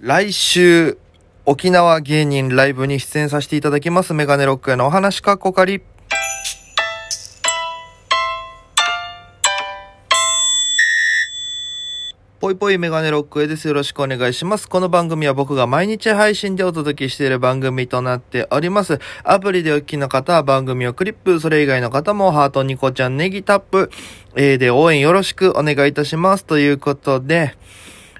来週、沖縄芸人ライブに出演させていただきます。メガネロックへのお話かっこかり。ぽいぽいメガネロックへです。よろしくお願いします。この番組は僕が毎日配信でお届けしている番組となっております。アプリでお聞きの方は番組をクリップ、それ以外の方もハート、ニコちゃん、ネギタップ、えー、で応援よろしくお願いいたします。ということで、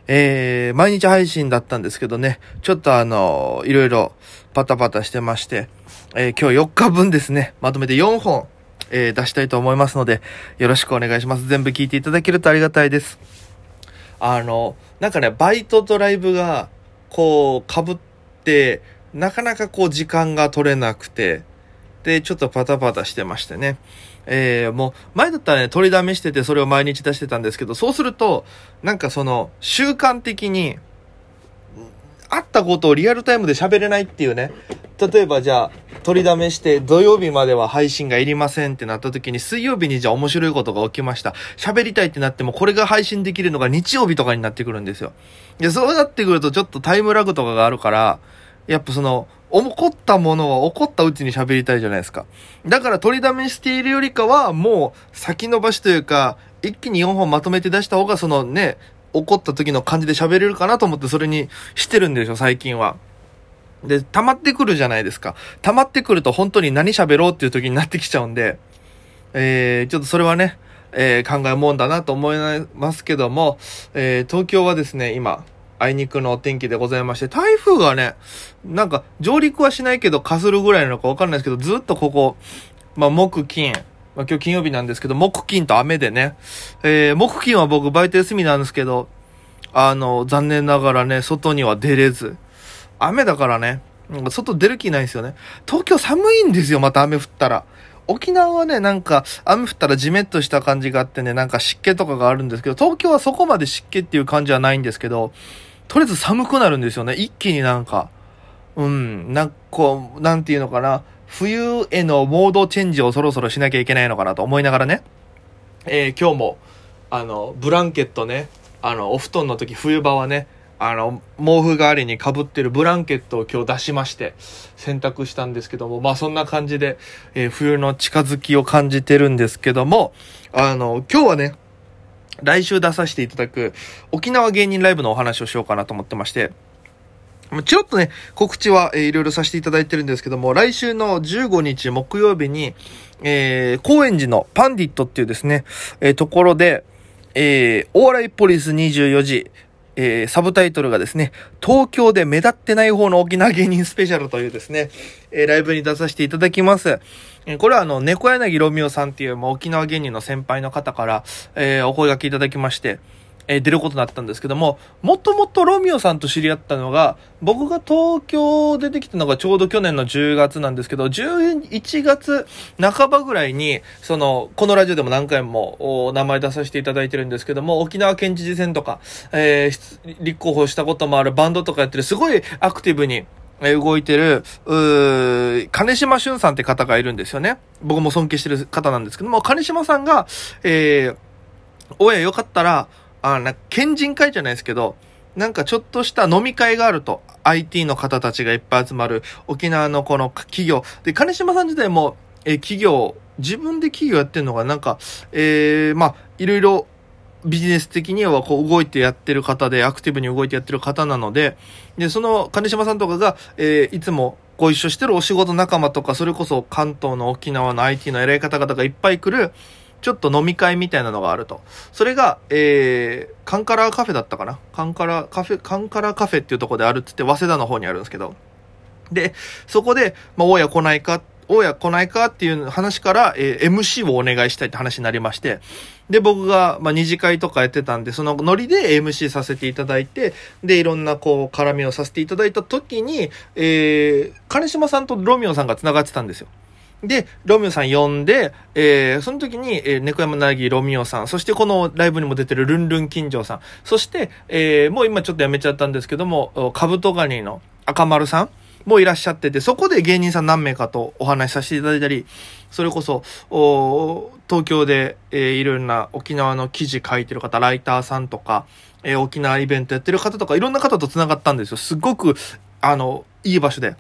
えー、毎日配信だったんですけどね、ちょっとあのいろいろパタパタしてまして、えー、今日4日分ですね、まとめて4本、えー、出したいと思いますので、よろしくお願いします。全部聞いていただけるとありがたいです。あの、なんかね、バイトとライブが、こう、被って、なかなかこう、時間が取れなくて、で、ちょっとパタパタしてましてね。えー、もう、前だったらね、取りだめしてて、それを毎日出してたんですけど、そうすると、なんかその、習慣的に、あったことをリアルタイムで喋れないっていうね。例えばじゃあ、取りだめして土曜日までは配信がいりませんってなった時に水曜日にじゃあ面白いことが起きました。喋りたいってなってもこれが配信できるのが日曜日とかになってくるんですよ。いや、そうなってくるとちょっとタイムラグとかがあるから、やっぱその、起こったものは起こったうちに喋りたいじゃないですか。だから取りだめしているよりかは、もう先延ばしというか、一気に4本まとめて出した方がそのね、起こった時の感じで喋れるかなと思ってそれにしてるんですよ、最近は。で、溜まってくるじゃないですか。溜まってくると本当に何喋ろうっていう時になってきちゃうんで、えー、ちょっとそれはね、えー、考えもんだなと思いますけども、えー、東京はですね、今、あいにくのお天気でございまして、台風がね、なんか上陸はしないけどかするぐらいなのかわかんないですけど、ずっとここ、まあ、木、金、まあ、今日金曜日なんですけど、木、金と雨でね、えー、木、金は僕バイト休みなんですけど、あの、残念ながらね、外には出れず、雨だからね、外出る気ないんですよね。東京寒いんですよ、また雨降ったら。沖縄はね、なんか、雨降ったらジメッとした感じがあってね、なんか湿気とかがあるんですけど、東京はそこまで湿気っていう感じはないんですけど、とりあえず寒くなるんですよね。一気になんか、うん、なんかこう、なんていうのかな、冬へのモードチェンジをそろそろしなきゃいけないのかなと思いながらね、えー、今日も、あの、ブランケットね、あの、お布団の時冬場はね、あの、毛布代わりに被ってるブランケットを今日出しまして、洗濯したんですけども、まあそんな感じで、えー、冬の近づきを感じてるんですけども、あの、今日はね、来週出させていただく沖縄芸人ライブのお話をしようかなと思ってまして、ちょっとね、告知は、えー、いろいろさせていただいてるんですけども、来週の15日木曜日に、えー、高円寺のパンディットっていうですね、えー、ところで、えー、お笑いポリス24時、えー、サブタイトルがですね、東京で目立ってない方の沖縄芸人スペシャルというですね、えー、ライブに出させていただきます。えー、これはあの、猫柳ロミオさんっていう、まあ、沖縄芸人の先輩の方から、え、お声掛けいただきまして、えー、出ることになったんですけども、もともとロミオさんと知り合ったのが、僕が東京出てきたのがちょうど去年の10月なんですけど、11月半ばぐらいに、その、このラジオでも何回も名前出させていただいてるんですけども、沖縄県知事選とか、えー、立候補したこともあるバンドとかやってる、すごいアクティブに、え動いてる、う金島俊さんって方がいるんですよね。僕も尊敬してる方なんですけども、金島さんが、えー、おやよかったら、あな、県人会じゃないですけど、なんかちょっとした飲み会があると、IT の方たちがいっぱい集まる、沖縄のこの企業。で、金島さん自体も、え企業、自分で企業やってるのが、な？んか、えー、まあ、いろいろ、ビジネス的にはこう動いてやってる方で、アクティブに動いてやってる方なので、で、その金島さんとかが、えー、いつもご一緒してるお仕事仲間とか、それこそ関東の沖縄の IT の偉い方々がいっぱい来る、ちょっと飲み会みたいなのがあると。それが、えー、カンカラカフェだったかな？カンカラカフェ、カンカラカフェっていうとこであるって言って、早稲田の方にあるんですけど。で、そこで、まあ、大家来ないか、大家来ないかっていう話から、えー、MC をお願いしたいって話になりまして、で、僕が、まあ、二次会とかやってたんで、そのノリで MC させていただいて、で、いろんな、こう、絡みをさせていただいた時に、えー、金島さんとロミオさんが繋がってたんですよ。で、ロミオさん呼んで、えー、その時に、えー、猫山なぎロミオさん、そしてこのライブにも出てるルンルン金城さん、そして、えー、もう今ちょっとやめちゃったんですけども、カブトガニの赤丸さんもいらっしゃってて、そこで芸人さん何名かとお話しさせていただいたり、それこそ、東京で、えー、いろんな沖縄の記事書いてる方、ライターさんとか、えー、沖縄イベントやってる方とか、いろんな方と繋がったんですよ。すごく、あの、いい場所で。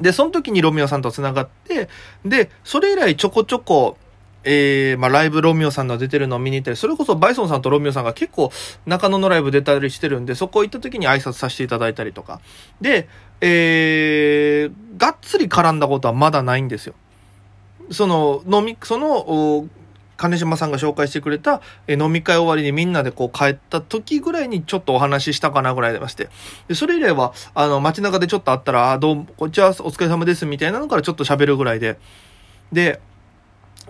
で、その時にロミオさんと繋がって、で、それ以来ちょこちょこ、えー、まあ、ライブロミオさんの出てるのを見に行ったり、それこそバイソンさんとロミオさんが結構中野のライブ出たりしてるんで、そこ行った時に挨拶させていただいたりとか。で、えー、がっつり絡んだことはまだないんですよ。その、飲み、その、金島さんが紹介してくれた、え飲み会終わりにみんなでこう帰った時ぐらいにちょっとお話ししたかなぐらいでまして。で、それ以来は、あの、街中でちょっと会ったら、あ、どうも、こんにちは、お疲れ様です、みたいなのからちょっと喋るぐらいで。で、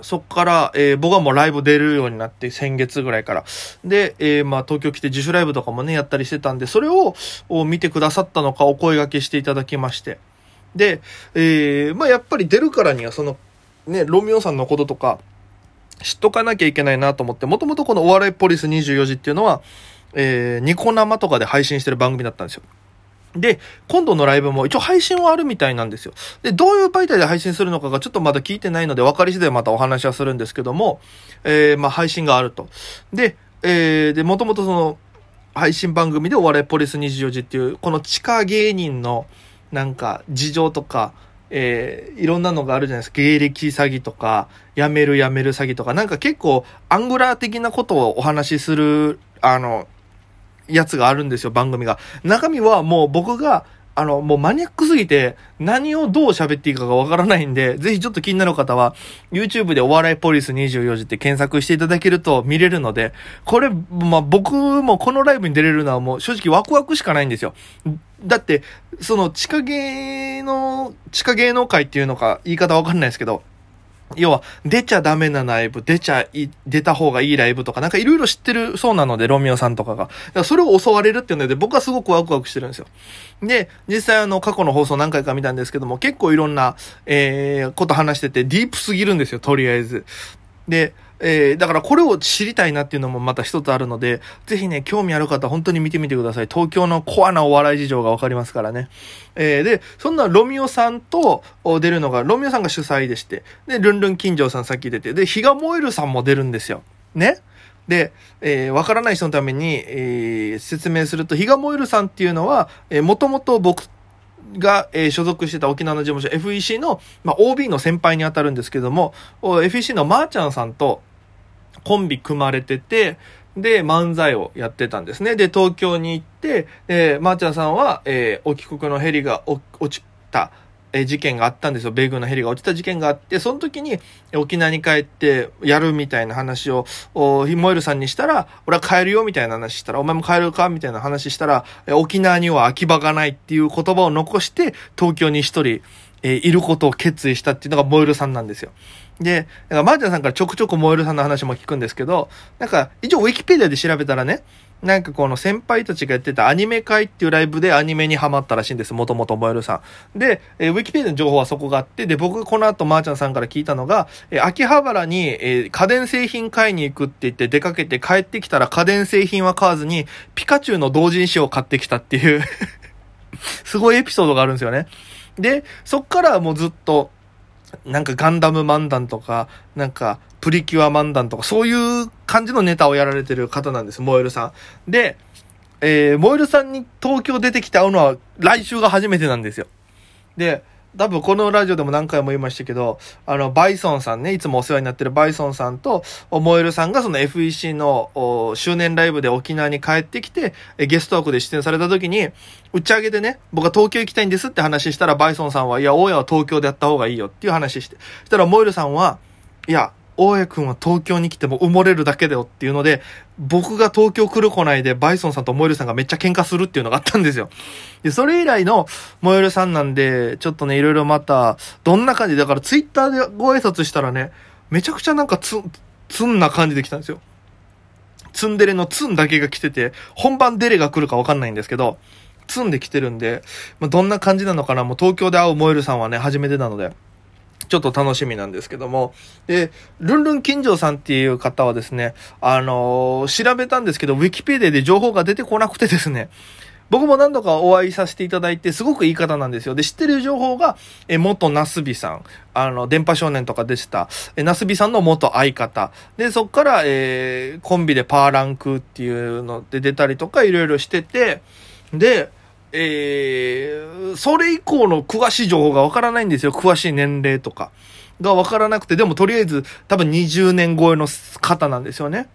そっから、えー、僕はもうライブ出るようになって、先月ぐらいから。で、えー、まあ、東京来て自主ライブとかもね、やったりしてたんで、それを見てくださったのか、お声掛けしていただきまして。で、えー、まあ、やっぱり出るからには、その、ね、ロミオさんのこととか、知っとかなきゃいけないなと思って、もともとこのお笑いポリス24時っていうのは、えー、ニコ生とかで配信してる番組だったんですよ。で、今度のライブも一応配信はあるみたいなんですよ。で、どういう媒体で配信するのかがちょっとまだ聞いてないので分かり次第またお話はするんですけども、えー、まあ配信があると。で、えー、で、もともとその、配信番組でお笑いポリス24時っていう、この地下芸人のなんか事情とか、えー、いろんなのがあるじゃないですか。芸歴詐欺とか、辞める辞める詐欺とか、なんか結構アングラー的なことをお話しする、あの、やつがあるんですよ、番組が。中身はもう僕が、あの、もうマニアックすぎて、何をどう喋っていいかがわからないんで、ぜひちょっと気になる方は、YouTube でお笑いポリス24時って検索していただけると見れるので、これ、まあ、僕もこのライブに出れるのはもう正直ワクワクしかないんですよ。だって、その地下芸の、地下芸能界っていうのか言い方わかんないですけど、要は、出ちゃダメなライブ、出ちゃい、出た方がいいライブとか、なんかいろいろ知ってるそうなので、ロミオさんとかが。かそれを襲われるっていうので、僕はすごくワクワクしてるんですよ。で、実際あの、過去の放送何回か見たんですけども、結構いろんな、えー、こと話してて、ディープすぎるんですよ、とりあえず。で、えー、だからこれを知りたいなっていうのもまた一つあるので、ぜひね、興味ある方本当に見てみてください。東京のコアなお笑い事情がわかりますからね。えー、で、そんなロミオさんと出るのが、ロミオさんが主催でして、で、ルンルン金城さんさっき出て、で、日が燃えるさんも出るんですよ。ね？で、えー、わからない人のために、えー、説明すると、日が燃えるさんっていうのは、えー、もともと僕が、えー、所属してた沖縄の事務所 FEC の、まあ、OB の先輩にあたるんですけども、FEC のまーちゃんさんと、コンビ組まれてて、で、漫才をやってたんですね。で、東京に行って、え、まー、ちゃんさんは、えー、お帰国のヘリが落ちた、えー、事件があったんですよ。米軍のヘリが落ちた事件があって、その時に沖縄に帰ってやるみたいな話を、おヒモエルさんにしたら、俺は帰るよみたいな話したら、お前も帰るかみたいな話したら、え沖縄には空き場がないっていう言葉を残して、東京に一人、えー、いることを決意したっていうのがモエルさんなんですよ。で、だからマーチャンさんからちょくちょくモエルさんの話も聞くんですけど、なんか、一応ウィキペディアで調べたらね、なんかこの先輩たちがやってたアニメ会っていうライブでアニメにハマったらしいんです。もともとモエルさん。で、えー、ウィキペディアの情報はそこがあって、で、僕この後マーチャンさんから聞いたのが、えー、秋葉原に、えー、家電製品買いに行くって言って出かけて帰ってきたら家電製品は買わずに、ピカチュウの同人誌を買ってきたっていう すごいエピソードがあるんですよね。で、そっからもうずっと、なんかガンダム漫談とか、なんかプリキュア漫談とか、そういう感じのネタをやられてる方なんです、モエルさん。で、えー、モエルさんに東京出てきて会うのは来週が初めてなんですよ。で、多分このラジオでも何回も言いましたけど、あの、バイソンさんね、いつもお世話になってるバイソンさんと、モエルさんがその FEC の周年ライブで沖縄に帰ってきて、ゲスト枠で出演された時に、打ち上げでね、僕は東京行きたいんですって話したら、バイソンさんは、いや、大家は東京でやった方がいいよっていう話して。したら、モエルさんは、いや、大家くんは東京に来ても埋もれるだけだよっていうので、僕が東京来る来ないでバイソンさんとモエルさんがめっちゃ喧嘩するっていうのがあったんですよ。で、それ以来のモエルさんなんで、ちょっとね、いろいろまた、どんな感じだからツイッターでご挨拶したらね、めちゃくちゃなんかつ、つんな感じで来たんですよ。ツンデレのツンだけが来てて、本番デレが来るかわかんないんですけど、ツンで来てるんで、まあ、どんな感じなのかな、もう東京で会うモエルさんはね、初めてなので。ちょっと楽しみなんですけども。で、ルンルン金城さんっていう方はですね、あのー、調べたんですけど、ウィキペディアで情報が出てこなくてですね、僕も何度かお会いさせていただいて、すごくいい方なんですよ。で、知ってる情報が、え、元ナスビさん。あの、電波少年とかでした。え、ナスビさんの元相方。で、そっから、えー、コンビでパーランクっていうので出たりとか、いろいろしてて、で、えー、それ以降の詳しい情報がわからないんですよ。詳しい年齢とか。がわからなくて、でもとりあえず多分20年超えの方なんですよね。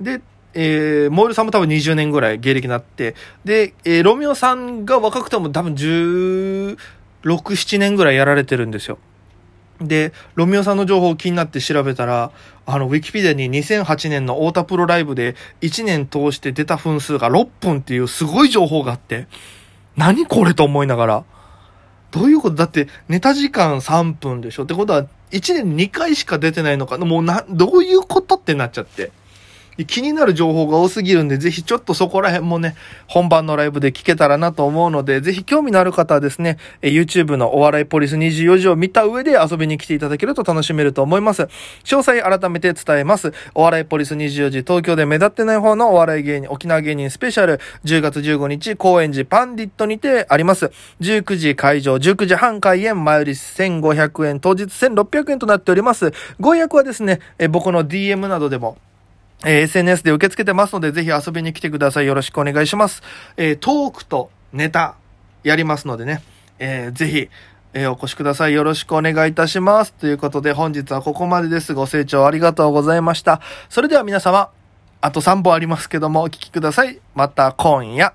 で、えー、モールさんも多分20年ぐらい芸歴になって、で、えー、ロミオさんが若くても多分16、7年ぐらいやられてるんですよ。で、ロミオさんの情報を気になって調べたら、あの、ウィキペディに2008年の太田プロライブで1年通して出た分数が6分っていうすごい情報があって、何これと思いながら。どういうこと？だって、ネタ時間3分でしょ？ってことは、1年2回しか出てないのか？もうな、どういうことってなっちゃって。気になる情報が多すぎるんで、ぜひちょっとそこら辺もね、本番のライブで聞けたらなと思うので、ぜひ興味のある方はですね、YouTube のお笑いポリス24時を見た上で遊びに来ていただけると楽しめると思います。詳細改めて伝えます。お笑いポリス24時、東京で目立ってない方のお笑い芸人、沖縄芸人スペシャル、10月15日、高円寺パンディットにてあります。19時会場、19時半開演、前売り1500円、当日1600円となっております。ご予約はですね、僕の DM などでも、えー、SNS で受け付けてますので、ぜひ遊びに来てください。よろしくお願いします。えー、トークとネタ、やりますのでね、えー、ぜひ、えー、お越しください。よろしくお願いいたします。ということで、本日はここまでです。ご清聴ありがとうございました。それでは皆様、あと3本ありますけども、お聴きください。また今夜。